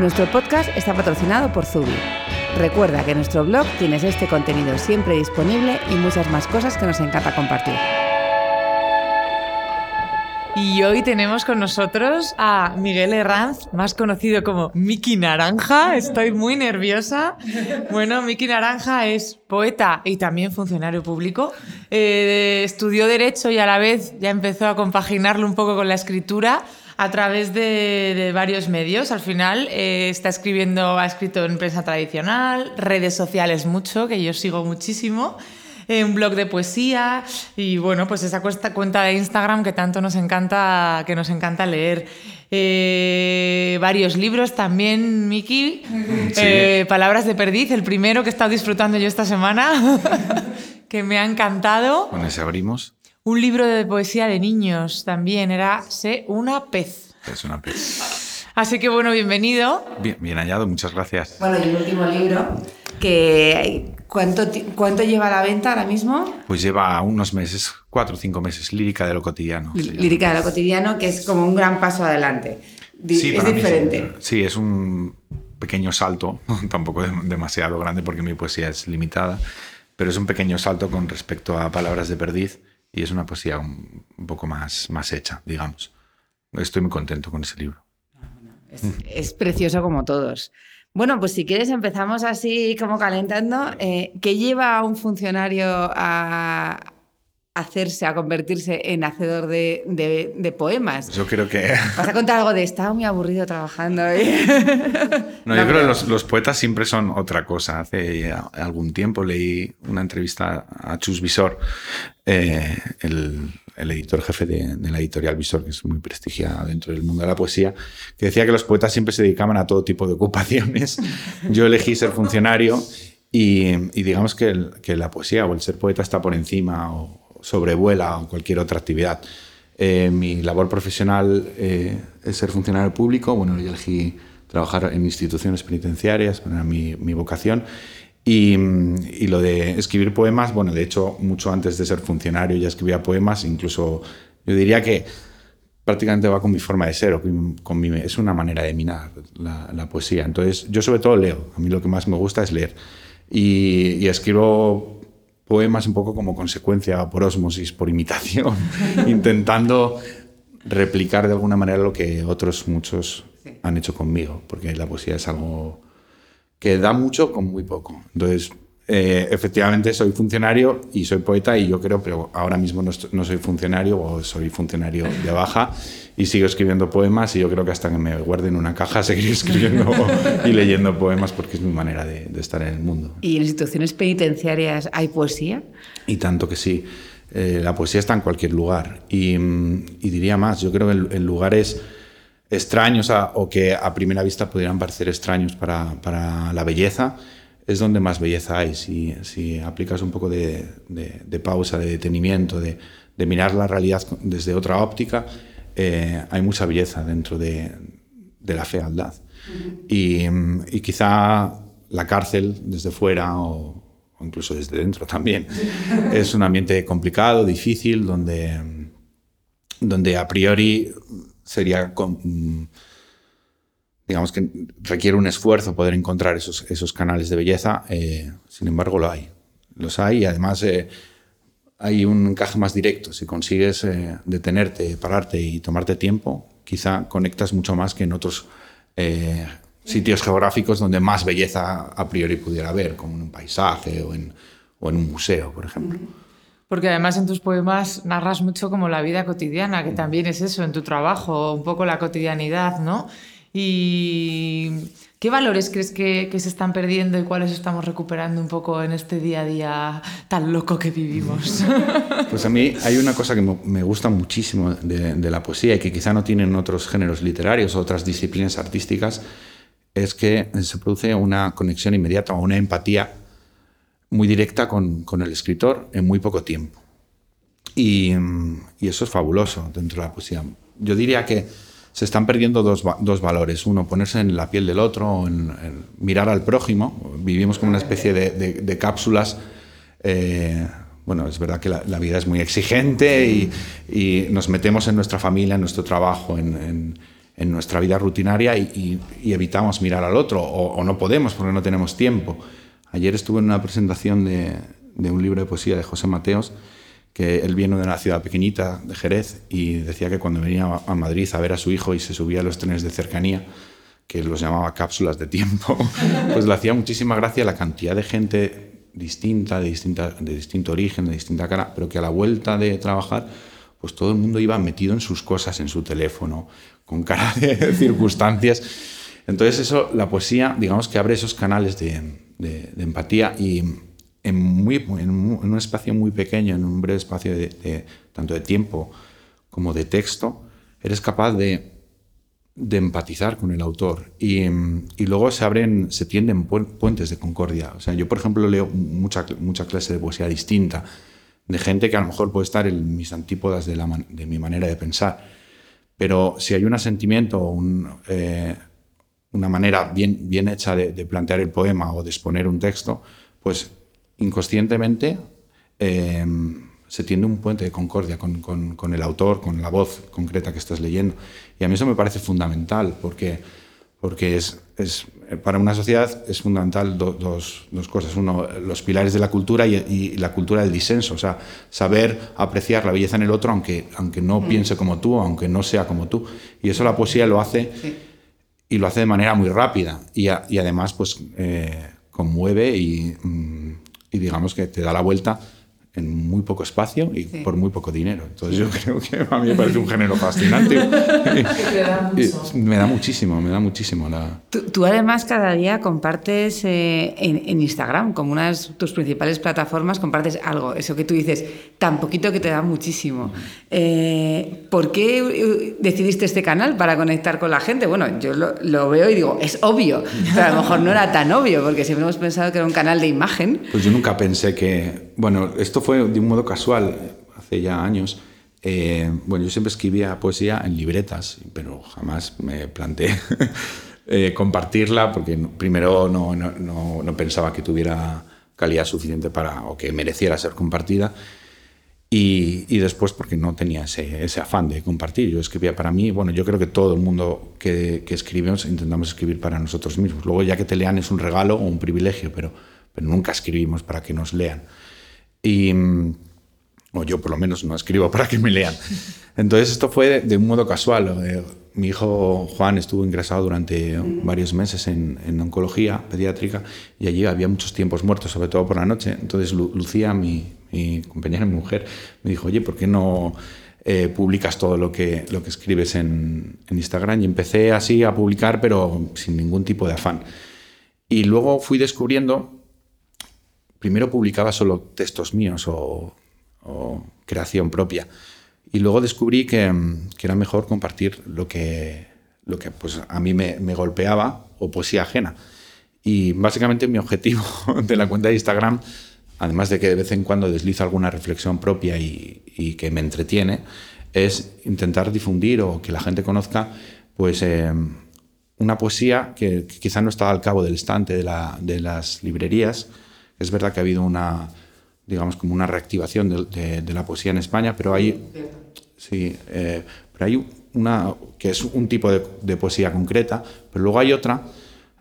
Nuestro podcast está patrocinado por Zubi. Recuerda que en nuestro blog tienes este contenido siempre disponible y muchas más cosas que nos encanta compartir. Y hoy tenemos con nosotros a Miguel Herranz, más conocido como Miki Naranja. Estoy muy nerviosa. Bueno, Miki Naranja es poeta y también funcionario público. Eh, estudió Derecho y a la vez ya empezó a compaginarlo un poco con la escritura a través de, varios medios. Al final eh, está escribiendo, ha escrito en prensa tradicional, redes sociales mucho, que yo sigo muchísimo, eh, un blog de poesía y bueno, pues esa cuenta de Instagram que tanto nos encanta, que nos encanta leer. Eh, varios libros también, Miki. Palabras de perdiz, el primero que he estado disfrutando yo esta semana, que me ha encantado. Con ese abrimos. Un libro de poesía de niños también, era Sé una pez. Es una pez. Así que bueno, bienvenido. Bien, bien hallado, muchas gracias. Bueno, y el último libro, que ¿cuánto, ¿cuánto lleva a la venta ahora mismo? Pues lleva unos meses, cuatro o cinco meses, Lírica de lo cotidiano. Lírica de lo cotidiano, que es como un gran paso adelante. Sí, es diferente. Sí, es un pequeño salto, tampoco demasiado grande porque mi poesía es limitada, pero es un pequeño salto con respecto a Palabras de Perdiz, y es una poesía un, poco más, más hecha, digamos. Estoy muy contento con ese libro. Es, precioso como todos. Bueno, pues si quieres empezamos así como calentando. Eh, ¿Qué lleva a un funcionario a, hacerse, a convertirse en hacedor de, poemas. Yo creo que... ¿Vas a contar algo de estaba muy aburrido trabajando? no, yo creo que los, poetas siempre son otra cosa. Hace algún tiempo leí una entrevista a Chus Visor, eh, el, editor jefe de, la editorial Visor, que es muy prestigiada dentro del mundo de la poesía, que decía que los poetas siempre se dedicaban a todo tipo de ocupaciones. Yo elegí ser funcionario y, digamos que, que, la poesía o el ser poeta está por encima o, sobrevuela o cualquier otra actividad. Eh, mi labor profesional eh, es ser funcionario público. Bueno, yo elegí trabajar en instituciones penitenciarias, era mi, vocación. Y, lo de escribir poemas, bueno, de hecho, mucho antes de ser funcionario ya escribía poemas, incluso yo diría que prácticamente va con mi forma de ser, o con es una manera de minar la, la, poesía. Entonces, yo sobre todo leo, a mí lo que más me gusta es leer. Y, y escribo poemas un poco como consecuencia, por osmosis, por imitación, intentando replicar de alguna manera lo que otros muchos han hecho conmigo, porque la poesía es algo que da mucho con muy poco. Entonces, eh, efectivamente soy funcionario y soy poeta y yo creo, pero ahora mismo no, no, soy funcionario o soy funcionario de baja y sigo escribiendo poemas y yo creo que hasta que me guarde en una caja seguiré escribiendo y leyendo poemas porque es mi manera de, estar en el mundo. ¿Y en instituciones penitenciarias hay poesía? Y tanto que sí. Eh, la poesía está en cualquier lugar y, y diría más, yo creo que en, lugares extraños o que a primera vista pudieran parecer extraños para, para la belleza, es donde más belleza hay. Si, si aplicas un poco de, de, pausa, de detenimiento, de, de, mirar la realidad desde otra óptica, eh, hay mucha belleza dentro de, la fealdad. y, y, quizá la cárcel desde fuera o, incluso desde dentro también es un ambiente complicado, difícil, donde, donde a priori sería digamos que requiere un esfuerzo poder encontrar esos, esos canales de belleza, eh, sin embargo lo hay. Los hay y además eh, hay un encaje más directo. Si consigues eh, detenerte, pararte y tomarte tiempo, quizá conectas mucho más que en otros sitios geográficos donde más belleza a priori pudiera haber, como en un paisaje o en, o en un museo, por ejemplo. Porque además en tus poemas narras mucho como la vida cotidiana, que también es eso, en tu trabajo, un poco la cotidianidad, ¿no? ¿Y qué valores crees que, se están perdiendo y cuáles estamos recuperando un poco en este día a día tan loco que vivimos? Pues a mí hay una cosa que me gusta muchísimo de, la poesía y que quizá no tienen otros géneros literarios o otras disciplinas artísticas, es que se produce una conexión inmediata o una empatía muy directa con, con el escritor en muy poco tiempo. Y, y, eso es fabuloso dentro de la poesía. Yo diría que se están perdiendo dos, dos valores. Uno, ponerse en la piel del otro, en, mirar al prójimo. Vivimos como una especie de, cápsulas. Eh, bueno, es verdad que la, vida es muy exigente y, nos metemos en nuestra familia, en nuestro trabajo, en, nuestra vida rutinaria y, evitamos mirar al otro o, no podemos porque no tenemos tiempo. Ayer estuve en una presentación de, un libro de poesía de José Mateos, que él viene de una ciudad pequeñita, de Jerez, y decía que cuando venía a Madrid a ver a su hijo y se subía a los trenes de cercanía, que los llamaba cápsulas de tiempo, pues le hacía muchísima gracia la cantidad de gente distinta, de, distinta, de distinto origen, de distinta cara, pero que a la vuelta de trabajar, pues todo el mundo iba metido en sus cosas, en su teléfono, con cara de circunstancias. Entonces eso, la poesía, digamos que abre esos canales de, empatía y en, muy, en, un espacio muy pequeño, en un breve espacio de, tanto de tiempo como de texto, eres capaz de, de empatizar con el autor y, y, luego se abren, se tienden puentes de concordia. O sea, yo, por ejemplo, leo mucha, mucha clase de poesía distinta de gente que a lo mejor puede estar en mis antípodas de, la, de mi manera de pensar. Pero si hay un sentimiento, un, eh, una manera bien, bien hecha de, plantear el poema o de exponer un texto, pues inconscientemente eh, se tiende un puente de concordia con, con, el autor, con la voz concreta que estás leyendo. Y a mí eso me parece fundamental, porque, porque es, es para una sociedad es fundamental dos, dos, cosas. Uno, los pilares de la cultura y, y, la cultura del disenso. O sea, saber apreciar la belleza en el otro, aunque, aunque no mm. piense como tú, aunque no sea como tú. Y eso la poesía lo hace... Sí y lo hace de manera muy rápida y, y además pues eh, conmueve y, mm, y, digamos que te da la vuelta en muy poco espacio y por muy poco dinero. Entonces yo creo que a mí me parece un género fascinante. me da muchísimo, me da muchísimo. La... Tú, además cada día compartes eh, en, Instagram, como una de tus principales plataformas, compartes algo, eso que tú dices, tan poquito que te da muchísimo. Eh, ¿Por qué eh, decidiste este canal para conectar con la gente? Bueno, yo lo, lo, veo y digo, es obvio, pero a lo mejor no era tan obvio, porque siempre hemos pensado que era un canal de imagen. Pues yo nunca pensé que, bueno, esto fue de un modo casual, hace ya años. Eh, bueno, yo siempre escribía poesía en libretas, pero jamás me planteé eh, compartirla porque primero no, no, no, pensaba que tuviera calidad suficiente para o que mereciera ser compartida. Y, y después porque no tenía ese, ese, afán de compartir. Yo escribía para mí, bueno, yo creo que todo el mundo que, que, escribimos intentamos escribir para nosotros mismos. Luego ya que te lean es un regalo o un privilegio, pero, pero nunca escribimos para que nos lean. Y, mm, o yo por lo menos no escribo para que me lean. Entonces esto fue de, un modo casual. Eh, mi hijo Juan estuvo ingresado durante varios meses en, oncología pediátrica y allí había muchos tiempos muertos, sobre todo por la noche. Entonces Lucía, mi, mi compañera, mi mujer, me dijo, oye, ¿por qué no eh, publicas todo lo que, lo que escribes en, en Instagram? Y empecé así a publicar, pero sin ningún tipo de afán. Y luego fui descubriendo primero publicaba solo textos míos o, creación propia. Y luego descubrí que, era mejor compartir lo que, lo que pues, a mí me, golpeaba o poesía ajena. Y básicamente mi objetivo de la cuenta de Instagram, además de que de vez en cuando deslizo alguna reflexión propia y, que me entretiene, es intentar difundir o que la gente conozca pues, eh, una poesía que, quizá no está al cabo del estante de las librerías, es verdad que ha habido una, digamos, como una reactivación de, la poesía en España, pero hay, sí, eh, pero hay una que es un tipo de, poesía concreta, pero luego hay otra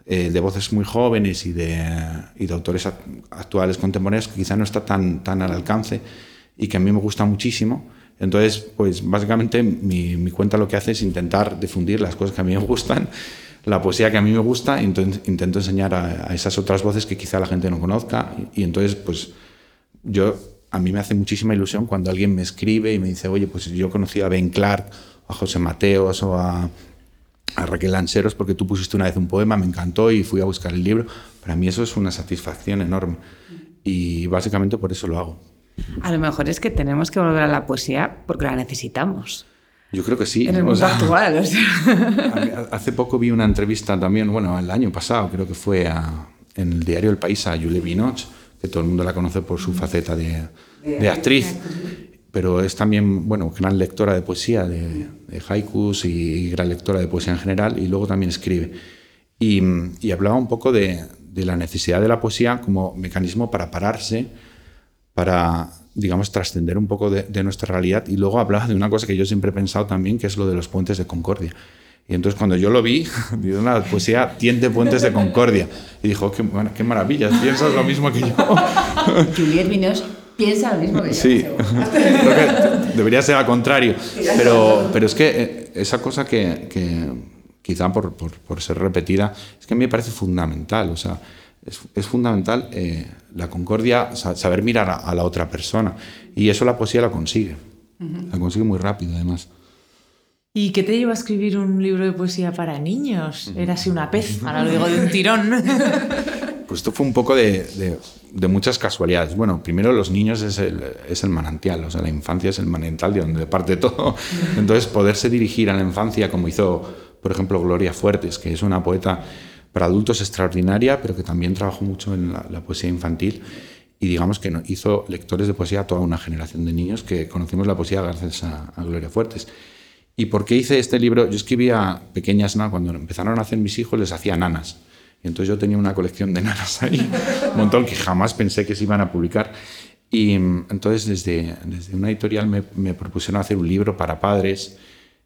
eh, de voces muy jóvenes y de, y de autores actuales contemporáneos que quizá no está tan, tan al alcance y que a mí me gusta muchísimo. Entonces, pues básicamente mi, mi cuenta lo que hace es intentar difundir las cosas que a mí me gustan la poesía que a mí me gusta, intento enseñar a, esas otras voces que quizá la gente no conozca. Y, entonces, pues yo, a mí me hace muchísima ilusión cuando alguien me escribe y me dice, oye, pues yo conocí a Ben Clark, a José Mateos o a, a Raquel Lanceros porque tú pusiste una vez un poema, me encantó y fui a buscar el libro. Para mí eso es una satisfacción enorme. Y básicamente por eso lo hago. A lo mejor es que tenemos que volver a la poesía porque la necesitamos. Yo creo que sí. En el mundo actual. Hace poco vi una entrevista también, bueno, el año pasado creo que fue en el diario El País a Julie Binoche, que todo el mundo la conoce por su faceta de, de actriz, pero es también, bueno, gran lectora de poesía, de, haikus y, gran lectora de poesía en general, y luego también escribe. Y, y hablaba un poco de, de la necesidad de la poesía como mecanismo para pararse, para digamos, trascender un poco de, nuestra realidad. Y luego hablaba de una cosa que yo siempre he pensado también, que es lo de los puentes de concordia. Y entonces cuando yo lo vi, digo, la poesía tiende puentes de concordia. Y dijo, qué, qué maravilla, piensas lo mismo que yo. Juliette Vinos piensa lo mismo que yo. Sí, creo que debería ser al contrario. Pero, pero es que eh, esa cosa que, que quizá por, por, por, ser repetida, es que a mí me parece fundamental. O sea, es, fundamental eh, la concordia, saber mirar a, la otra persona. Y eso la poesía la consigue. La consigue muy rápido, además. ¿Y qué te lleva a escribir un libro de poesía para niños? Era así una pez, ahora lo digo de un tirón. Pues esto fue un poco de, de, muchas casualidades. Bueno, primero los niños es el, es el, manantial, o sea, la infancia es el manantial de donde parte todo. Entonces, poderse dirigir a la infancia como hizo, por ejemplo, Gloria Fuertes, que es una poeta para adultos extraordinaria, pero que también trabajó mucho en la, poesía infantil y digamos que hizo lectores de poesía a toda una generación de niños que conocimos la poesía gracias a, Gloria Fuertes. ¿Y por qué hice este libro? Yo escribía pequeñas, ¿no? cuando empezaron a hacer mis hijos les hacía nanas. Y entonces yo tenía una colección de nanas ahí, un montón que jamás pensé que se iban a publicar. Y mm, entonces desde, desde una editorial me, me propusieron hacer un libro para padres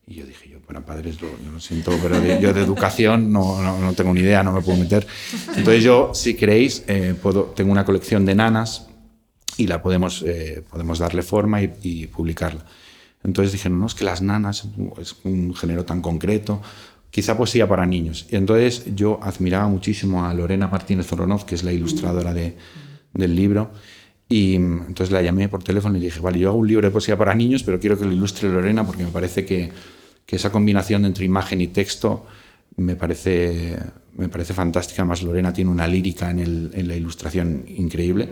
y yo dije, para padres lo, lo siento, pero yo de educación no, no, tengo ni idea, no me puedo meter. Entonces yo, si queréis, eh, puedo, tengo una colección de nanas y la podemos, eh, podemos darle forma y, publicarla. Entonces dije, no, es que las nanas es un género tan concreto, quizá poesía para niños. Y entonces yo admiraba muchísimo a Lorena Martínez Zoronoz, que es la ilustradora de, del libro, y entonces la llamé por teléfono y dije, vale, yo hago un libro de poesía para niños, pero quiero que lo ilustre Lorena porque me parece que, que esa combinación entre imagen y texto me parece, me parece fantástica. Además, Lorena tiene una lírica en, el, en la ilustración increíble.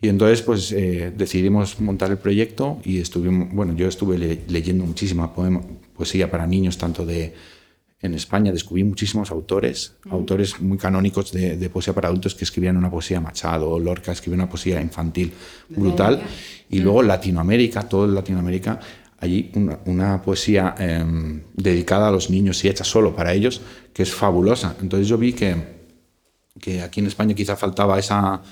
Y entonces, pues eh, decidimos montar el proyecto y estuvimos, bueno, yo estuve leyendo muchísima poema, poesía para niños, tanto de, en España descubrí muchísimos autores, autores muy canónicos de, poesía para adultos que escribían una poesía Machado, Lorca escribía una poesía infantil brutal. Y luego Latinoamérica, todo Latinoamérica, allí una, poesía em, dedicada a los niños y hecha solo para ellos, que es fabulosa. Entonces yo vi que, que aquí en España quizá faltaba esa,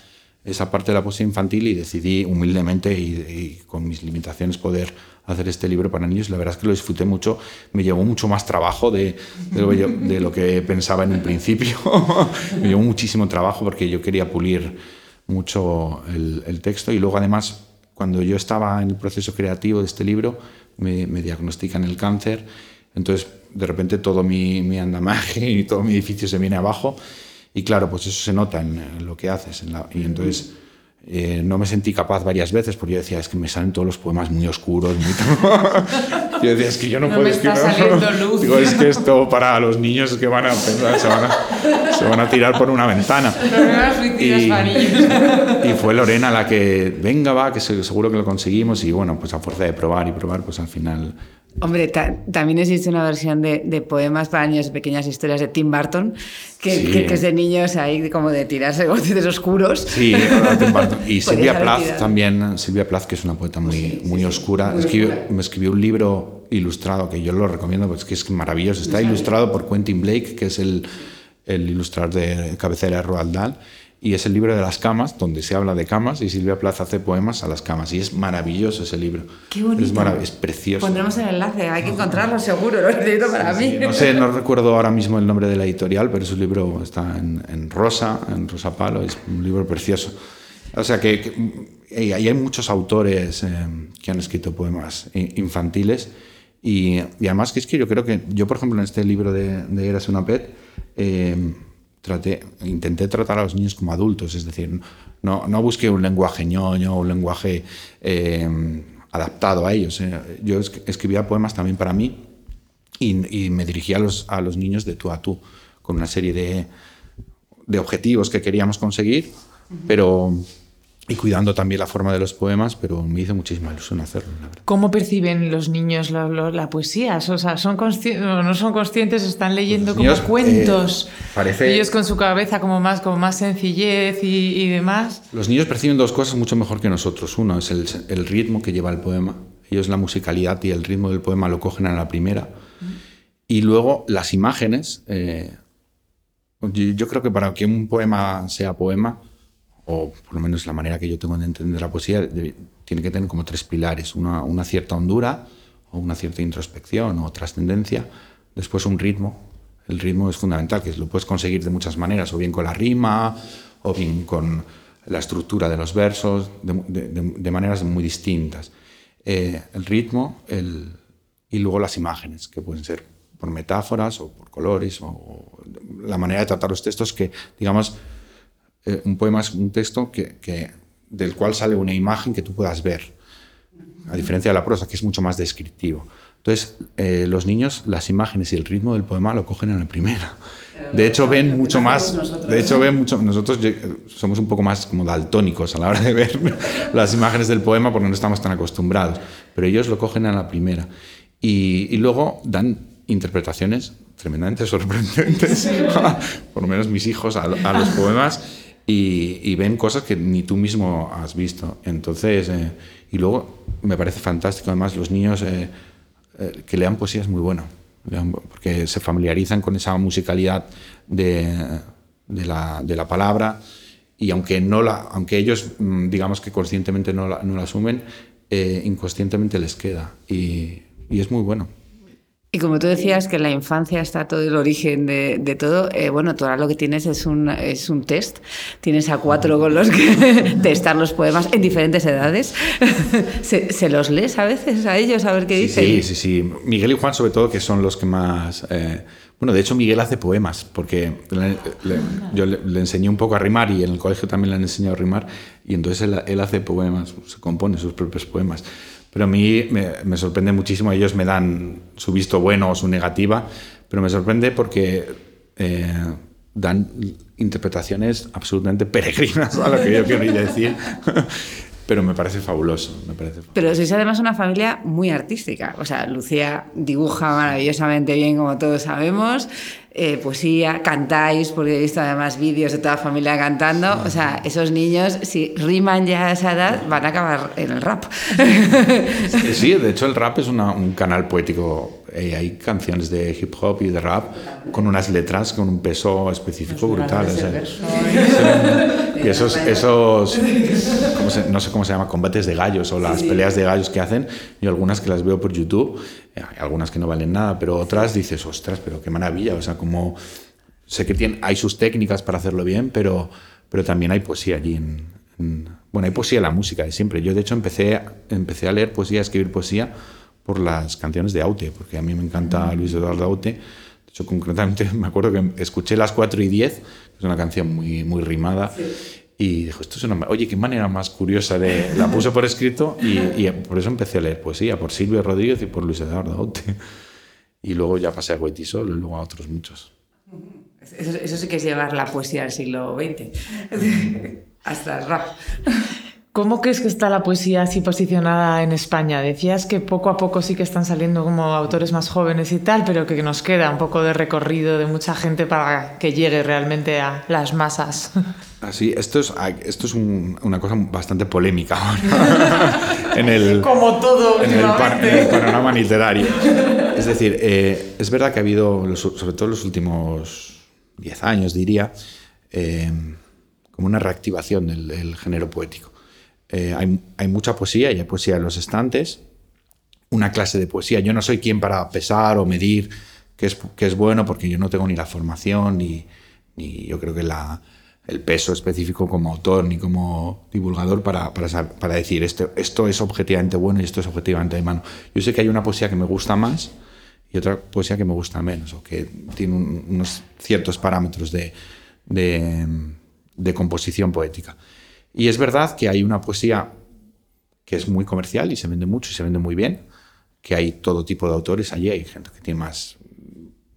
esa parte de la poesía infantil y decidí humildemente y, con mis limitaciones poder hacer este libro para niños. La verdad es que lo disfruté mucho, me llevó mucho más trabajo de, de, lo, que pensaba en un principio. me llevó muchísimo trabajo porque yo quería pulir mucho el, texto y luego además cuando yo estaba en el proceso creativo de este libro me, me diagnostican el cáncer, entonces de repente todo mi, mi andamaje y todo mi edificio se viene abajo y claro, pues eso se nota en, lo que haces. y entonces eh, no me sentí capaz varias veces porque yo decía, es que me salen todos los poemas muy oscuros. Muy... yo decía, es que yo no, puedo escribir. Digo, es que esto para los niños que van a pensar, se van a, se van a tirar por una ventana. Y, y, fue Lorena la que, venga, va, que seguro que lo conseguimos. Y bueno, pues a fuerza de probar y probar, pues al final Hombre, también existe una versión de, poemas para niños, pequeñas historias de Tim Burton, que, es de niños ahí como de tirarse voces oscuros. Sí, Tim Burton. Y Silvia Plath también, Silvia Plath, que es una poeta muy, muy oscura, me escribió un libro ilustrado que yo lo recomiendo porque es que es maravilloso. Está ilustrado por Quentin Blake, que es el, el ilustrador de cabecera Roald Dahl y es el libro de las camas, donde se habla de camas y Silvia Plaza hace poemas a las camas. Y es maravilloso ese libro. Qué bonito. Es, precioso. Pondremos el enlace, hay que encontrarlo seguro, lo necesito para mí. no sé, no recuerdo ahora mismo el nombre de la editorial, pero su libro está en, rosa, en rosa palo, es un libro precioso. O sea que, que hay muchos autores eh, que han escrito poemas infantiles y, además que es que yo creo que yo, por ejemplo, en este libro de, de Eras una pet, eh, intenté tratar a los niños como adultos, es decir, no, no busqué un lenguaje ñoño, un lenguaje eh, adaptado a ellos. Eh. Yo escribía poemas también para mí y, me dirigía a los, a los, niños de tú a tú, con una serie de, de objetivos que queríamos conseguir, pero y cuidando también la forma de los poemas, pero me hizo muchísima ilusión hacerlo. ¿Cómo perciben los niños la, poesía? O sea, ¿son no son conscientes? ¿Están leyendo como cuentos? Eh, parece... Ellos con su cabeza como más, como más sencillez y, demás. Los niños perciben dos cosas mucho mejor que nosotros. Uno es el, ritmo que lleva el poema. Ellos la musicalidad y el ritmo del poema lo cogen a la primera. Y luego las imágenes. Eh, yo creo que para que un poema sea poema, o por lo menos la manera que yo tengo de entender la poesía, tiene que tener como tres pilares, una, una, cierta hondura, o una cierta introspección o trascendencia, después un ritmo. El ritmo es fundamental, que lo puedes conseguir de muchas maneras, o bien con la rima, o bien con la estructura de los versos, de, de, maneras muy distintas. Eh, el ritmo el, y luego las imágenes, que pueden ser por metáforas o por colores, o, o la manera de tratar los textos que, digamos, eh, un poema es un texto que, del cual sale una imagen que tú puedas ver, a diferencia de la prosa, que es mucho más descriptivo. Entonces, eh, los niños, las imágenes y el ritmo del poema lo cogen en la primera. De hecho, ven mucho más. De hecho, ven mucho. Nosotros somos un poco más como daltónicos a la hora de ver las imágenes del poema porque no estamos tan acostumbrados. Pero ellos lo cogen en la primera. Y, luego dan interpretaciones tremendamente sorprendentes, por lo menos mis hijos, a los poemas y, ven cosas que ni tú mismo has visto. Entonces, eh, y luego me parece fantástico, además, los niños eh, eh, que lean poesía es muy bueno, porque se familiarizan con esa musicalidad de, de, la, de la, palabra y aunque, no la, aunque ellos, mm, digamos que conscientemente no la, no la asumen, inconscientemente les queda y, y es muy bueno. Y como tú decías que en la infancia está todo el origen de, todo, eh, bueno, tú ahora lo que tienes es un, es un test. Tienes a cuatro con los que testar los poemas en diferentes edades. ¿Se, los lees a veces a ellos a ver qué dicen? Sí, sí, sí. Miguel y Juan sobre todo, que son los que más... Eh, bueno, de hecho Miguel hace poemas, porque yo le, enseñé un poco a rimar y en el colegio también le han enseñado a rimar, y entonces él, él hace poemas, se compone sus propios poemas. Pero a mí me, sorprende muchísimo, ellos me dan su visto bueno o su negativa, pero me sorprende porque eh, dan interpretaciones absolutamente peregrinas a lo que yo quiero decir. pero me parece fabuloso, me parece Pero sois además una familia muy artística. O sea, Lucía dibuja maravillosamente bien, como todos sabemos eh, poesía, cantáis, porque he visto además vídeos de toda la familia cantando. O sea, esos niños, si riman ya a esa edad, van a acabar en el rap. Sí, de hecho el rap es un canal poético. Eh, hay canciones de hip hop y de rap con unas letras con un peso específico brutal. Y esos, esos no sé cómo se llama, combates de gallos o las peleas de gallos que hacen, y algunas que las veo por YouTube, hay algunas que no valen nada, pero otras dices, ostras, pero qué maravilla, o sea, como sé que tiene, hay sus técnicas para hacerlo bien, pero, pero también hay poesía allí. En, bueno, hay poesía en la música de siempre. Yo, de hecho, empecé, empecé a leer poesía, a escribir poesía por las canciones de Aute, porque a mí me encanta Luis Eduardo Aute. De hecho, concretamente me acuerdo que escuché las 4 y 10, que es una canción muy, muy rimada, y dijo, esto es una... Oye, qué manera más curiosa de... La puse por escrito y, por eso empecé a leer poesía, por Silvio Rodríguez y por Luis Eduardo Aute. Y luego ya pasé a Goitisol y luego a otros muchos. Eso, sí que es llevar la poesía al siglo XX. Hasta el rap. ¿Cómo crees que está la poesía así posicionada en España? Decías que poco a poco sí que están saliendo como autores más jóvenes y tal, pero que nos queda un poco de recorrido de mucha gente para que llegue realmente a las masas. Así, esto es, esto es una cosa bastante polémica en el, como todo en el, panorama literario. Es decir, eh, es verdad que ha habido, sobre todo en los últimos 10 años, diría, eh, como una reactivación del género poético. Eh, hay, mucha poesía y hay poesía en los estantes, una clase de poesía. Yo no soy quien para pesar o medir qué es, bueno, porque yo no tengo ni la formación, ni, yo creo que la, el peso específico como autor, ni como divulgador para, decir esto, es objetivamente bueno y esto es objetivamente malo. Yo sé que hay una poesía que me gusta más y otra poesía que me gusta menos, o que tiene unos ciertos parámetros de composición poética. Y es verdad que hay una poesía que es muy comercial y se vende mucho y se vende muy bien, que hay todo tipo de autores allí, hay gente que tiene más,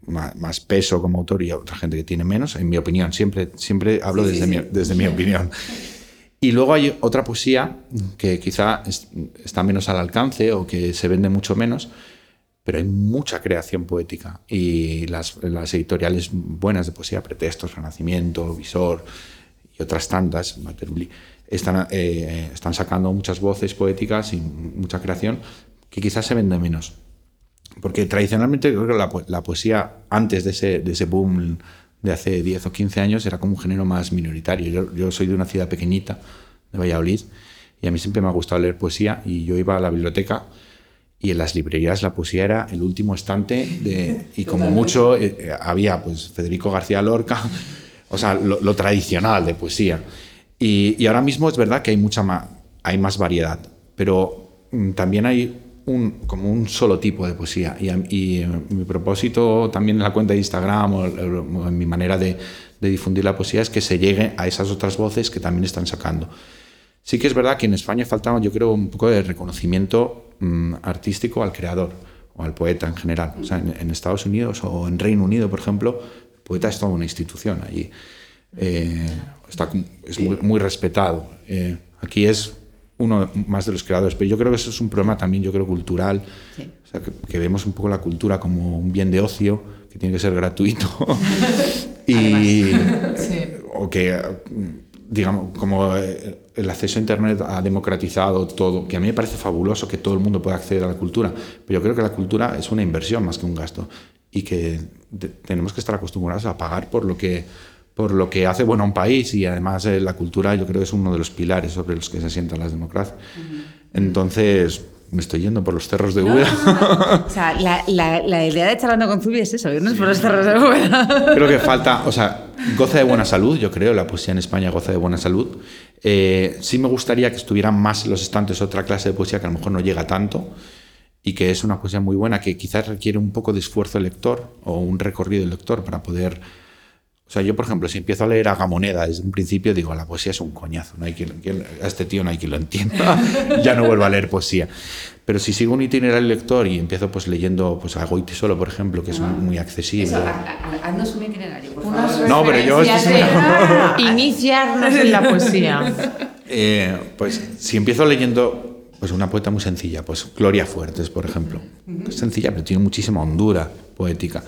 más, peso como autor y otra gente que tiene menos, en mi opinión, siempre, siempre hablo desde, Mi, desde mi opinión. Y luego hay otra poesía que quizá está menos al alcance o que se vende mucho menos, pero hay mucha creación poética. Y las, las editoriales buenas de poesía, Pretextos, Renacimiento, Visor y otras tantas, están, eh, están sacando muchas voces poéticas y mucha creación que quizás se vende menos. Porque tradicionalmente creo que la, la poesía antes de ese, de ese boom de hace 10 o 15 años era como un género más minoritario. Yo, yo, soy de una ciudad pequeñita, de Valladolid, y a mí siempre me ha gustado leer poesía y yo iba a la biblioteca y en las librerías la poesía era el último estante de, y como mucho eh, eh, había pues Federico García Lorca, o sea, lo, tradicional de poesía. Y, ahora mismo es verdad que hay mucha más, hay más variedad, pero mm, también hay como un solo tipo de poesía. Y, y, mi propósito también en la cuenta de Instagram o, en mi manera de, difundir la poesía es que se llegue a esas otras voces que también están sacando. Sí que es verdad que en España faltaba, yo creo, un poco de reconocimiento mmm, artístico al creador o al poeta en general. O sea, en, Estados Unidos o en Reino Unido, por ejemplo, poeta es toda una institución allí. Eh, está, es muy, muy respetado. Eh, aquí es uno más de los creadores. Pero yo creo que eso es un problema también, yo creo, cultural. Sí. O sea, que, que, vemos un poco la cultura como un bien de ocio que tiene que ser gratuito. y, sí. O que, digamos, como el acceso a Internet ha democratizado todo, que a mí me parece fabuloso que todo el mundo pueda acceder a la cultura. Pero yo creo que la cultura es una inversión más que un gasto. Y que tenemos que estar acostumbrados a pagar por lo que por lo que hace bueno a un país y además eh, la cultura yo creo que es uno de los pilares sobre los que se sientan las democracias. Uh -huh. Entonces, me estoy yendo por los cerros de Úbeda. No, no, no. o sea, la, la, la, idea de charlando con Zubi es eso, irnos sí. por los cerros de Úbeda. Creo que falta, o sea, goza de buena salud, yo creo, la poesía en España goza de buena salud. Eh, sí me gustaría que estuvieran más los estantes otra clase de poesía que a lo mejor no llega tanto y que es una poesía muy buena que quizás requiere un poco de esfuerzo del lector o un recorrido del lector para poder o sea, yo, por ejemplo, si empiezo a leer a Gamoneda desde un principio, digo, la poesía es un coñazo. No hay quien, a este tío no hay quien lo entienda. ya no vuelvo a leer poesía. Pero si sigo un itinerario lector y empiezo pues leyendo pues, a Goiti solo, por ejemplo, que es ah. muy accesible. Eso, haznos un itinerario, por favor. No, pero yo... Esto me... ah, iniciarnos en la poesía. Eh, pues si empiezo leyendo pues una poeta muy sencilla, pues Gloria Fuertes, por ejemplo. Es sencilla, pero tiene muchísima hondura poética.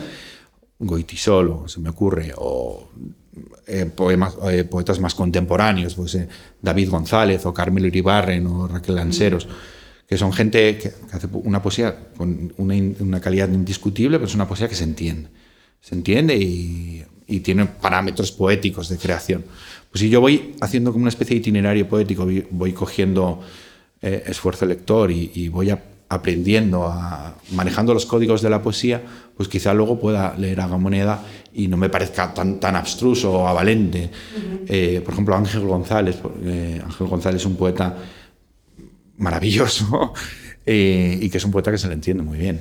Goitisolo, se me ocurre, o eh, poemas, eh, poetas más contemporáneos, pues, eh, David González o Carmelo Iribarren o Raquel Lanceros, que son gente que, que hace una poesía con una, una, calidad indiscutible, pero es una poesía que se entiende. Se entiende y, y, tiene parámetros poéticos de creación. Pues si yo voy haciendo como una especie de itinerario poético, voy cogiendo eh, esfuerzo lector y, y voy a aprendiendo, a, manejando los códigos de la poesía, pues quizá luego pueda leer a Gamoneda y no me parezca tan, tan abstruso o avalente. Uh -huh. eh, por ejemplo, Ángel González. Eh, Ángel González es un poeta maravilloso eh, y que es un poeta que se le entiende muy bien.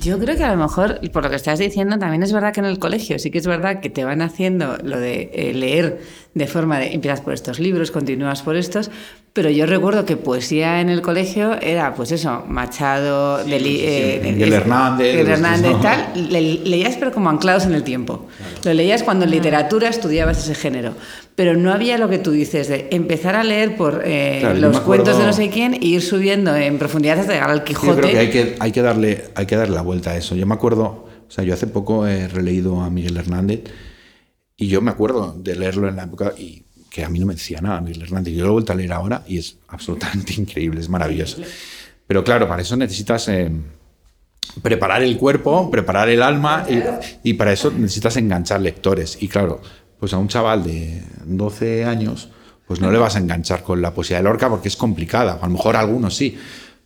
Yo creo que a lo mejor, por lo que estás diciendo, también es verdad que en el colegio sí que es verdad que te van haciendo lo de eh, leer de forma de empiezas por estos libros, continúas por estos, pero yo recuerdo que poesía en el colegio era, pues eso, Machado, sí, de, eh, sí. Miguel Hernández, Miguel Hernández no. tal, le, leías pero como anclados en el tiempo. Claro. Lo leías cuando en literatura estudiabas ese género, pero no había lo que tú dices de empezar a leer por eh, claro, los cuentos de no sé quién e ir subiendo en profundidad hasta llegar al Quijote. Yo creo que hay que, hay que, darle, hay que darle la vuelta a eso. Yo me acuerdo, o sea, yo hace poco he releído a Miguel Hernández y yo me acuerdo de leerlo en la época y que a mí no me decía nada Miguel Hernández. Yo lo he vuelto a leer ahora y es absolutamente increíble, es maravilloso. Pero claro, para eso necesitas eh, preparar el cuerpo, preparar el alma y, y, para eso necesitas enganchar lectores. Y claro, pues a un chaval de 12 años, pues no le vas a enganchar con la poesía de Lorca porque es complicada. A lo mejor algunos sí.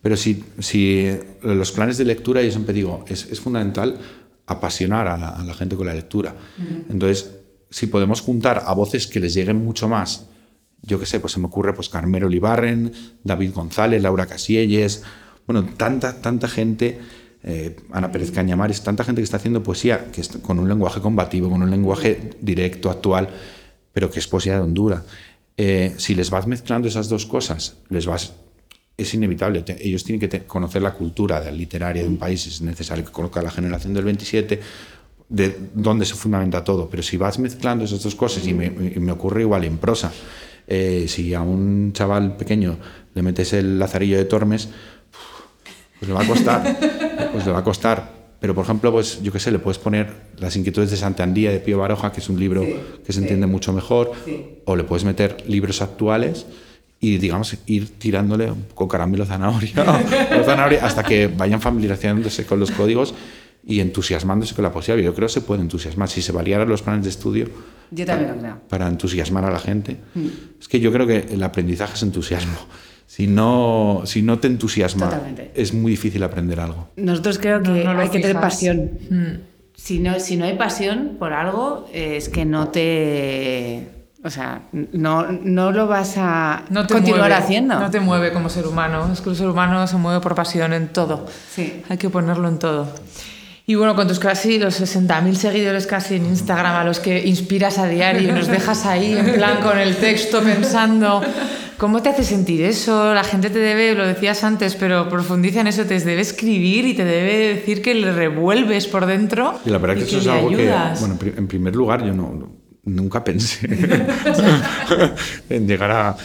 Pero si, si los planes de lectura, yo siempre digo, es, es fundamental apasionar a la, a la, gente con la lectura. Entonces, si podemos juntar a voces que les lleguen mucho más, yo qué sé, pues se me ocurre pues Carmelo Olivarren, David González, Laura Casielles, bueno, tanta, tanta gente, eh, Ana Pérez Cañamares, tanta gente que está haciendo poesía que es con un lenguaje combativo, con un lenguaje directo, actual, pero que es poesía de Honduras. Eh, si les vas mezclando esas dos cosas, les vas es inevitable. Ellos tienen que conocer la cultura literaria de un país, es necesario que conozca la generación del 27 de dónde se fundamenta todo. Pero si vas mezclando esas dos cosas, y me, y me ocurre igual en prosa, Eh, si a un chaval pequeño le metes el lazarillo de Tormes, pues le va a costar, pues le va a costar. Pero, por ejemplo, pues yo qué sé, le puedes poner Las inquietudes de Santandía de Pío Baroja, que es un libro que se entiende mucho mejor, o le puedes meter libros actuales y, digamos, ir tirándole un poco caramelo zanahoria, zanahoria hasta que vayan familiarizándose con los códigos y entusiasmándose con la poesía. Yo creo que se puede entusiasmar. Si se variaran los planes de estudio yo también lo creo. para entusiasmar a la gente, mm. es que yo creo que el aprendizaje es entusiasmo si no, si no te entusiasma, es muy difícil aprender algo. Nosotros creo que hay que tener pasión. Mm. Si, no, si no hay pasión por algo, es que no te... O sea, no, no lo vas a continuar haciendo. No te mueve como ser humano. Es que el ser humano se mueve por pasión en todo. Sí. Hay que ponerlo en todo. Y bueno, con tus casi los 60.000 seguidores casi en Instagram a los que inspiras a diario y nos dejas ahí en plan con el texto pensando ¿Cómo te hace sentir eso? La gente te debe, lo decías antes, pero profundiza en eso, te debe escribir y te debe decir que le revuelves por dentro. Y la verdad que eso es algo que, bueno, en primer lugar, yo no, nunca pensé en llegar a,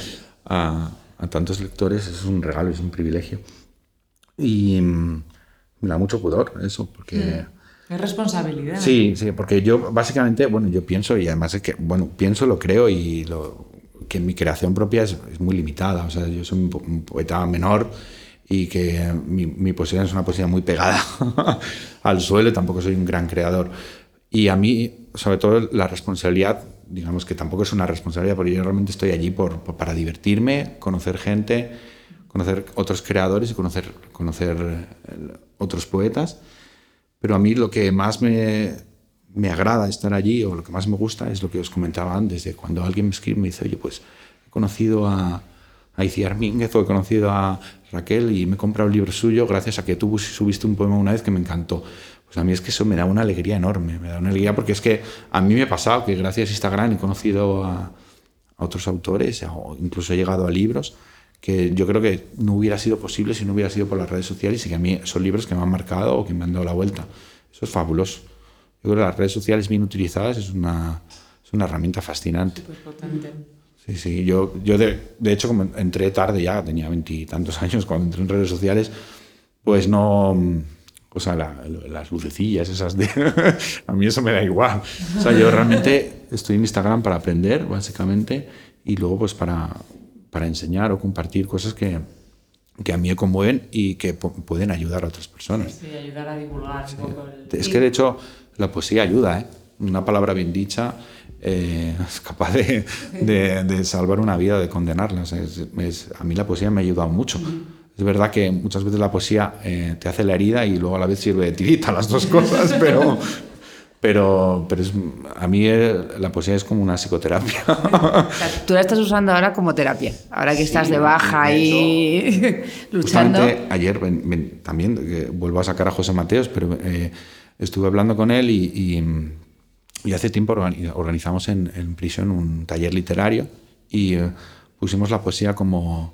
a, tantos lectores, es un regalo, es un privilegio. Y mm, me da mucho pudor eso, porque... Mm. Es responsabilidad. Sí, sí, porque yo básicamente, bueno, yo pienso y además es que, bueno, pienso, lo creo y lo, que mi creación propia es, muy limitada. O sea, yo soy un, poeta menor y que mi, mi, poesía es una poesía muy pegada al suelo, tampoco soy un gran creador. Y a mí, sobre todo, la responsabilidad, digamos que tampoco es una responsabilidad, porque yo realmente estoy allí por, para divertirme, conocer gente, conocer otros creadores y conocer, conocer eh, otros poetas. Pero a mí lo que más me, me agrada estar allí o lo que más me gusta es lo que os comentaba antes, cuando alguien me escribe me dice, oye, pues he conocido a, a Iciar Mínguez o he conocido a Raquel y me he comprado un libro suyo gracias a que tú subiste un poema una vez que me encantó. Pues a mí es que eso me da una alegría enorme, me da una alegría porque es que a mí me ha pasado que gracias a Instagram he conocido a, a otros autores o incluso he llegado a libros que yo creo que no hubiera sido posible si no hubiera sido por las redes sociales y que a mí son libros que me han marcado o que me han dado la vuelta. Eso es fabuloso. Yo creo que las redes sociales bien utilizadas es una, es una herramienta fascinante. Sí, sí. Yo, yo de, de, hecho, como entré tarde ya, tenía veintitantos años cuando entré en redes sociales, pues no. O sea, las lucecillas esas de. a mí eso me da igual. O sea, yo realmente estoy en Instagram para aprender, básicamente, y luego, pues para, para enseñar o compartir cosas que, que a mí me conmueven y que pueden ayudar a otras personas. Sí, ayudar a divulgar un poco. Es que de hecho la poesía ayuda, ¿eh? Una palabra bien dicha eh, es capaz de, de, salvar una vida, de condenarla. a mí la poesía me ha ayudado mucho. Es verdad que muchas veces la poesía eh, te hace la herida y luego a la vez sirve de tirita, las dos cosas, pero, pero, pero es, a mí eh, la poesía es como una psicoterapia. Tú la estás usando ahora como terapia, ahora que estás de baja y luchando. Ayer también, vuelvo a sacar a José Mateos, pero estuve hablando con él y, y, hace tiempo organizamos en, en, prisión un taller literario y eh, pusimos la poesía como,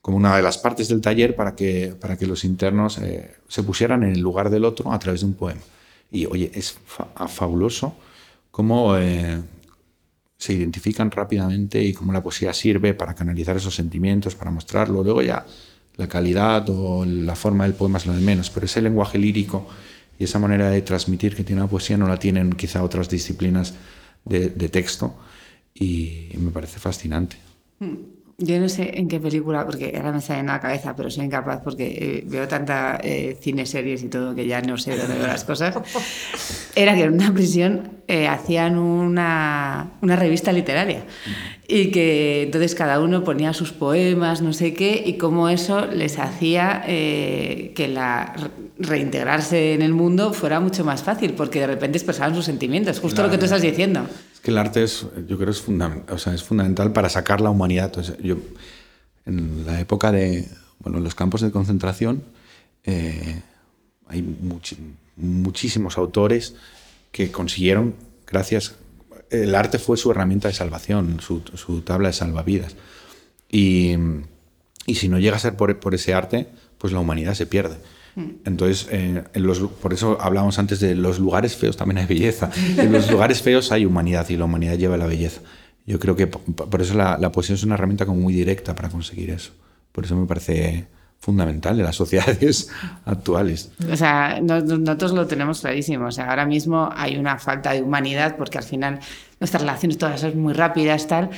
como una de las partes del taller para que, para que los internos eh, se pusieran en el lugar del otro a través de un poema. Y oye, es fabuloso cómo eh, se identifican rápidamente y cómo la poesía sirve para canalizar esos sentimientos, para mostrarlo. Luego ya la calidad o la forma del poema es lo de menos, pero ese lenguaje lírico y esa manera de transmitir que tiene la poesía no la tienen quizá otras disciplinas de, texto y me parece fascinante. Hmm. Yo no sé en qué película, porque ahora me sale en la cabeza, pero soy incapaz porque eh, veo tanta eh, cine, series y todo que ya no sé dónde veo las cosas. Era que en una prisión eh, hacían una, una, revista literaria y que entonces cada uno ponía sus poemas, no sé qué, y cómo eso les hacía que la reintegrarse en el mundo fuera mucho más fácil, porque de repente expresaban sus sentimientos, justo lo que tú estás diciendo que el arte es, yo creo, es, o sea, es fundamental para sacar la humanidad. yo, en la época de bueno, los campos de concentración, eh, hay muchísimos autores que consiguieron, gracias, el arte fue su herramienta de salvación, su, su tabla de salvavidas. Y, y, si no llega a ser por, por ese arte, pues la humanidad se pierde. Entonces, eh, por eso hablábamos antes de los lugares feos también hay belleza. En los lugares feos hay humanidad y la humanidad lleva la belleza. Yo creo que por eso la, poesía es una herramienta muy directa para conseguir eso. Por eso me parece fundamental en las sociedades actuales. O sea, nosotros lo tenemos clarísimo. O sea, ahora mismo hay una falta de humanidad porque al final nuestras relaciones todas son muy rápidas, tal.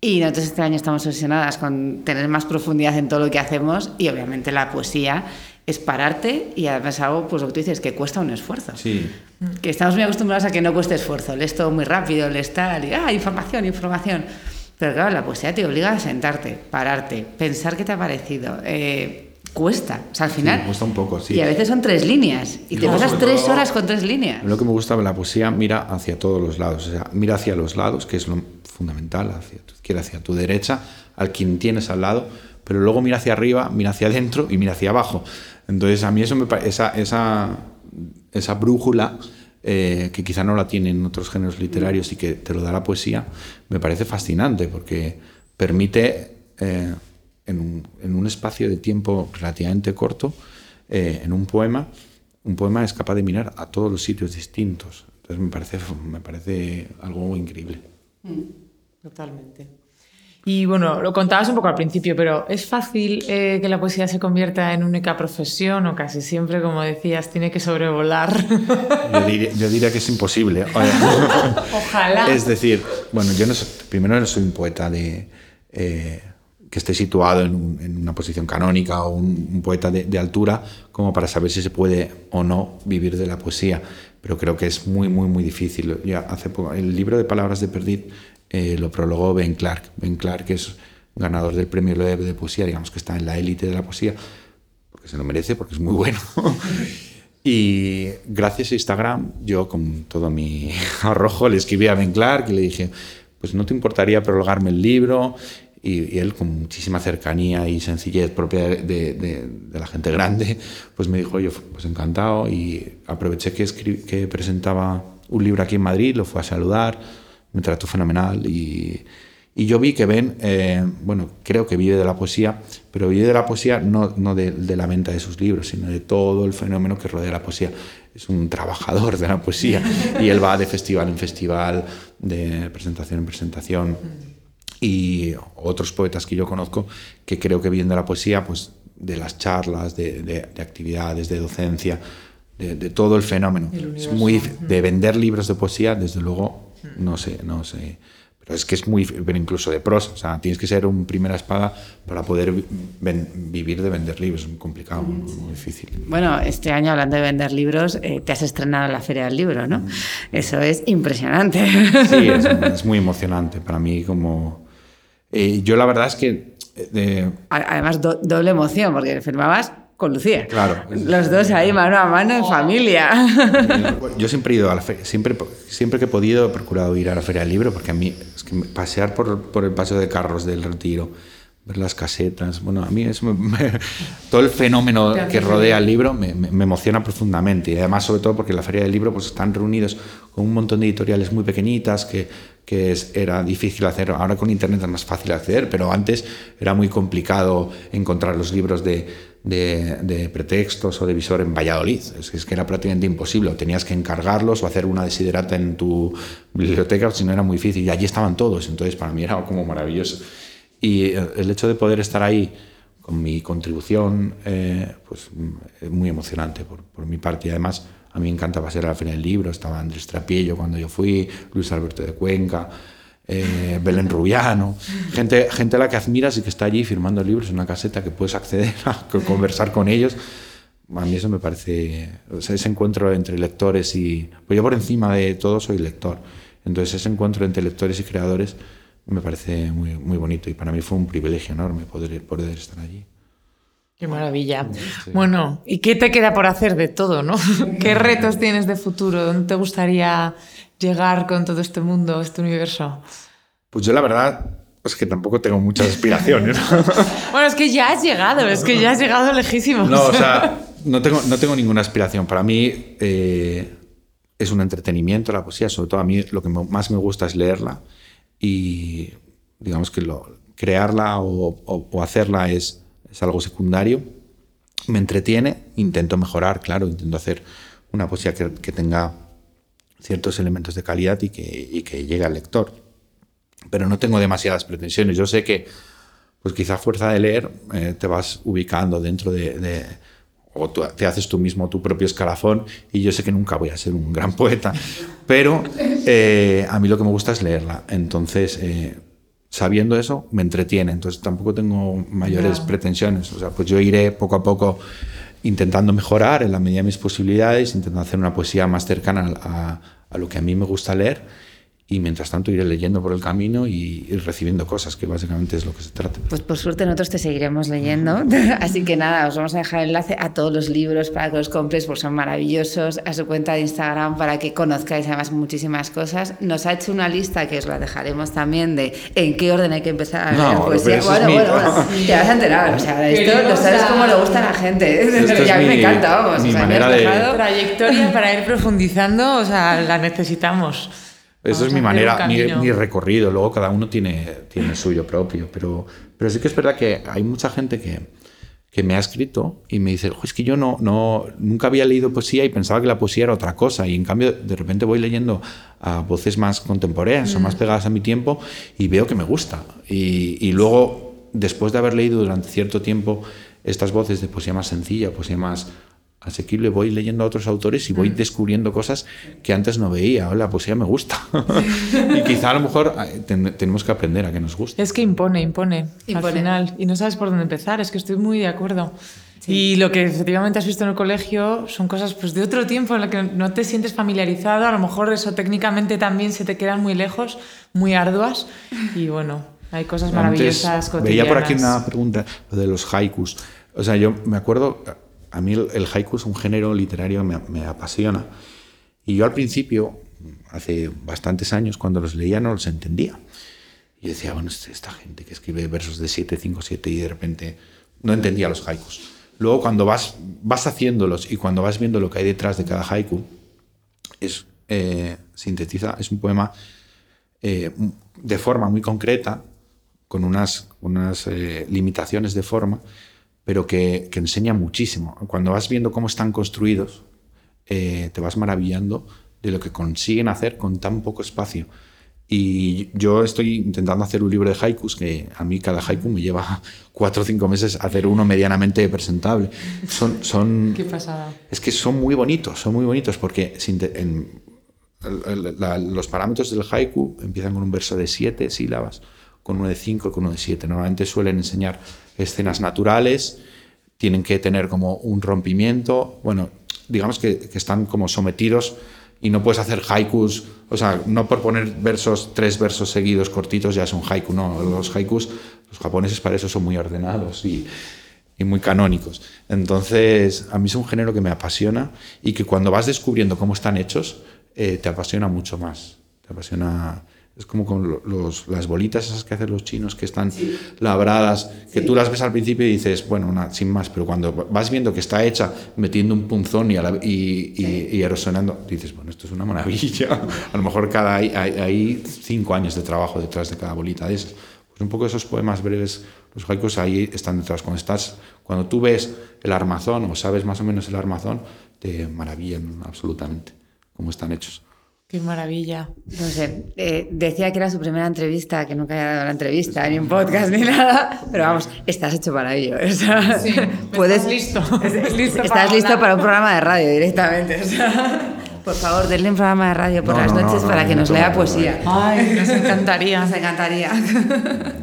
Y nosotros este año estamos obsesionadas con tener más profundidad en todo lo que hacemos y obviamente la poesía es pararte y además algo, pues lo que tú dices, que cuesta un esfuerzo. Sí. Que estamos muy acostumbrados a que no cueste esfuerzo, lees todo muy rápido, lees tal, y ah, información, información. Pero claro, la poesía te obliga a sentarte, pararte, pensar qué te ha parecido. Eh, cuesta, o sea, al final. Sí, cuesta un poco, sí. Y a veces son tres líneas, y te pasas tres horas con tres líneas. Lo que me gusta de la poesía, mira hacia todos los lados, o sea, mira hacia los lados, que es lo fundamental, hacia tu izquierda, hacia tu derecha, al quien tienes al lado, pero luego mira hacia arriba, mira hacia adentro y mira hacia abajo. Entonces, a mí eso me esa, esa, esa brújula, eh, que quizá no la tienen otros géneros literarios y que te lo da la poesía, me parece fascinante porque permite, eh, en, un, en, un, espacio de tiempo relativamente corto, eh, en un poema, un poema es capaz de mirar a todos los sitios distintos. Entonces, me parece, me parece algo increíble. Mm, totalmente. Y bueno, lo contabas un poco al principio, pero ¿es fácil eh, que la poesía se convierta en única profesión o casi siempre, como decías, tiene que sobrevolar? Yo diría, que es imposible. Ojalá. Es decir, bueno, yo no soy, primero no soy un poeta de, eh, que esté situado en, una posición canónica o un, poeta de, altura como para saber si se puede o no vivir de la poesía. Pero creo que es muy, muy, muy difícil. Ya hace poco, el libro de Palabras de Perdid eh, lo prologó Ben Clark. Ben Clark es ganador del premio Loeb de poesía, digamos que está en la élite de la poesía, porque se lo merece, porque es muy bueno. y gracias a Instagram, yo con todo mi arrojo le escribí a Ben Clark y le dije, pues no te importaría prologarme el libro. Y, él, con muchísima cercanía y sencillez propia de, de, la gente grande, pues me dijo, yo pues encantado y aproveché que, que presentaba un libro aquí en Madrid, lo fue a saludar me trató fenomenal y, y yo vi que Ben, eh, bueno, creo que vive de la poesía, pero vive de la poesía no, no de, de, la venta de sus libros, sino de todo el fenómeno que rodea la poesía. Es un trabajador de la poesía y él va de festival en festival, de presentación en presentación. Y otros poetas que yo conozco que creo que viven de la poesía, pues de las charlas, de, de, de actividades, de docencia, de, todo el fenómeno. es muy de vender libros de poesía, desde luego no sé, no sé. Pero es que es muy, pero incluso de pros, o sea, tienes que ser un primera espada para poder vivir de vender libros, es muy complicado, muy, difícil. Bueno, este año hablando de vender libros, eh, te has estrenado en la Feria del Libro, ¿no? Eso es impresionante. Sí, es, muy emocionante para mí como... Eh, yo la verdad es que... Eh, Además, doble emoción, porque firmabas con Lucía. Claro. Los dos ahí mano a mano en familia. Yo siempre he ido a la feria, siempre, siempre que he podido he procurado ir a la feria del libro, porque a mí es que pasear por, por el paseo de carros del retiro, ver las casetas, bueno, a mí es todo el fenómeno que rodea el libro me, me, emociona profundamente. Y además, sobre todo porque en la feria del libro pues, están reunidos con un montón de editoriales muy pequeñitas que, que es, era difícil hacer. Ahora con Internet es más fácil acceder, pero antes era muy complicado encontrar los libros de de, pretextos o de visor en Valladolid. Es, que era prácticamente imposible. tenías que encargarlos o hacer una desiderata en tu biblioteca, si no era muy difícil. Y allí estaban todos. Entonces, para mí era como maravilloso. Y el hecho de poder estar ahí con mi contribución, eh, pues es muy emocionante por, por, mi parte. Y además, a mí me encanta pasar a la Feria del Libro. Estaba Andrés Trapiello cuando yo fui, Luis Alberto de Cuenca eh, Belén Rubiano, gente, gente a la que admiras y que está allí firmando libros en una caseta que puedes acceder a conversar con ellos. A mí eso me parece, ese encuentro entre lectores y... Pues yo por encima de todo soy lector. Entonces ese encuentro entre lectores y creadores me parece muy, muy bonito y para mí fue un privilegio enorme poder, poder estar allí. Qué maravilla. Bueno, ¿y qué te queda por hacer de todo, no? ¿Qué retos tienes de futuro? ¿Dónde te gustaría llegar con todo este mundo, este universo? Pues yo la verdad es que tampoco tengo muchas aspiraciones. bueno, es que ya has llegado, es que ya has llegado lejísimo. No, o sea, no tengo, no tengo ninguna aspiración. Para mí eh, es un entretenimiento la poesía, sobre todo a mí lo que más me gusta es leerla y digamos que lo, crearla o, hacerla es, es algo secundario. Me entretiene, intento mejorar, claro, intento hacer una poesía que, que tenga ciertos elementos de calidad y que, y que llegue al lector. pero no tengo demasiadas pretensiones. Yo sé que, pues quizá a fuerza de leer, eh, te vas ubicando dentro de, o te haces tú mismo tu propio escalafón y yo sé que nunca voy a ser un gran poeta, pero eh, a mí lo que me gusta es leerla. Entonces, eh, sabiendo eso, me entretiene. Entonces tampoco tengo mayores pretensiones. O sea, pues yo iré poco a poco intentando mejorar en la medida de mis posibilidades, intentando hacer una poesía más cercana a, a lo que a mí me gusta leer y mientras tanto iré leyendo por el camino y recibiendo cosas, que básicamente es lo que se trata. Pues por suerte nosotros te seguiremos leyendo, así que nada, os vamos a dejar el enlace a todos los libros para que los compres, porque son maravillosos, a su cuenta de Instagram para que conozcáis además muchísimas cosas. Nos ha hecho una lista que os la dejaremos también de en qué orden hay que empezar a leer poesía. Bueno, bueno, bueno, te vas a enterar, o sea, esto lo sabes cómo le gusta a la gente, y a mí me encanta, vamos. Mi o sea, manera de... trayectoria para ir profundizando, o sea, la necesitamos. Eso es mi manera, mi, recorrido. Luego cada uno tiene, tiene suyo propio. Pero, pero sí que es verdad que hay mucha gente que, que me ha escrito y me dice, es que yo no, no, nunca había leído poesía y pensaba que la poesía era otra cosa. Y en cambio, de repente voy leyendo a voces más contemporáneas o más mm. pegadas a mi tiempo y veo que me gusta. Y, y luego, después de haber leído durante cierto tiempo estas voces de poesía más sencilla, poesía más asequible, voy leyendo a otros autores y voy mm. descubriendo cosas que antes no veía. La poesía me gusta. y quizá a lo mejor tenemos que aprender a que nos guste. Es que impone, impone, al final. Y no sabes por dónde empezar. Es que estoy muy de acuerdo. Y lo que efectivamente has visto en el colegio son cosas pues, de otro tiempo en las que no te sientes familiarizado. A lo mejor eso técnicamente también se te quedan muy lejos, muy arduas. Y bueno, hay cosas maravillosas. Antes, veía por aquí una pregunta, lo de los haikus. O sea, yo me acuerdo, a mí el, haiku es un género literario me, me apasiona. Y yo al principio, hace bastantes años, cuando los leía no los entendía. Y decía, bueno, este, esta gente que escribe versos de 7, 5, 7 y de repente no entendía los haikus. Luego cuando vas, vas haciéndolos y cuando vas viendo lo que hay detrás de cada haiku, es, eh, sintetiza, es un poema eh, de forma muy concreta, con unas, unas eh, limitaciones de forma, pero que, enseña muchísimo. Cuando vas viendo cómo están construidos, eh, te vas maravillando de lo que consiguen hacer con tan poco espacio. Y yo estoy intentando hacer un libro de haikus, que a mí cada haiku me lleva cuatro o cinco meses hacer uno medianamente presentable. Son, son, Qué pasada. Es que son muy bonitos, son muy bonitos, porque los parámetros del haiku empiezan con un verso de siete sílabas, con uno de cinco con uno de siete. Normalmente suelen enseñar escenas naturales, tienen que tener como un rompimiento, bueno, digamos que, están como sometidos y no puedes hacer haikus, o sea, no por poner versos, tres versos seguidos cortitos ya es un haiku, no, los haikus, los japoneses para eso son muy ordenados y, muy canónicos. Entonces, a mí es un género que me apasiona y que cuando vas descubriendo cómo están hechos, eh, te apasiona mucho más, te apasiona es como con los, las bolitas esas que hacen los chinos que están labradas, que tú las ves al principio y dices, bueno, sin más, pero cuando vas viendo que está hecha metiendo un punzón y, y, y, erosionando, dices, bueno, esto es una maravilla. A lo mejor cada hay, hay, cinco años de trabajo detrás de cada bolita de esas. Pues un poco esos poemas breves, los haikus ahí están detrás. Cuando, estás, cuando tú ves el armazón o sabes más o menos el armazón, te maravillan absolutamente cómo están hechos. Qué maravilla. No sé, eh, decía que era su primera entrevista, que nunca había dado la entrevista, ni un podcast, ni nada, pero vamos, estás hecho para ello. sí, puedes, listo. Estás listo, para, un programa de radio directamente. Por favor, denle un programa de radio por las noches para que nos lea poesía. Ay, nos encantaría. Nos encantaría.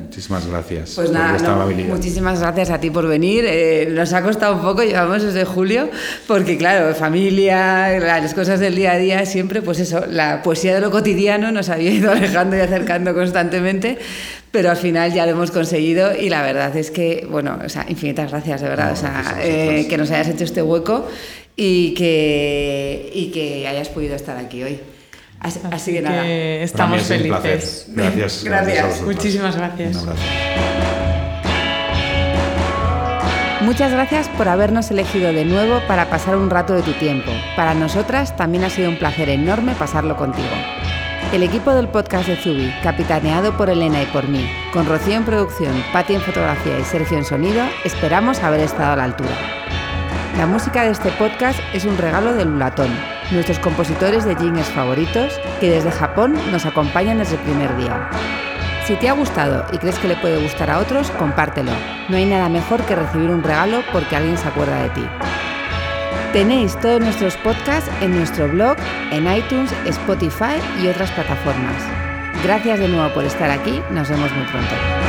Muchísimas gracias. Pues nada, muchísimas gracias a ti por venir. Eh, nos ha costado un poco, llevamos desde julio, porque claro, familia, las cosas del día a día, siempre, pues eso, la poesía de lo cotidiano nos había ido alejando y acercando constantemente, pero al final ya lo hemos conseguido y la verdad es que, bueno, o sea, infinitas gracias, de verdad, o sea, eh, que nos hayas hecho este hueco y que, y que hayas podido estar aquí hoy. Así, que, nada. estamos felices. Gracias. gracias. Muchísimas gracias. Muchas gracias por habernos elegido de nuevo para pasar un rato de tu tiempo. Para nosotras también ha sido un placer enorme pasarlo contigo. El equipo del podcast de Zubi, capitaneado por Elena y por mí, con Rocío en producción, Pati en fotografía y Sergio en sonido, esperamos haber estado a la altura. La música de este podcast es un regalo de Lulatón, nuestros compositores de jingles favoritos, que desde Japón nos acompañan desde el primer día. Si te ha gustado y crees que le puede gustar a otros, compártelo. No hay nada mejor que recibir un regalo porque alguien se acuerda de ti. Tenéis todos nuestros podcasts en nuestro blog, en iTunes, Spotify y otras plataformas. Gracias de nuevo por estar aquí, nos vemos muy pronto.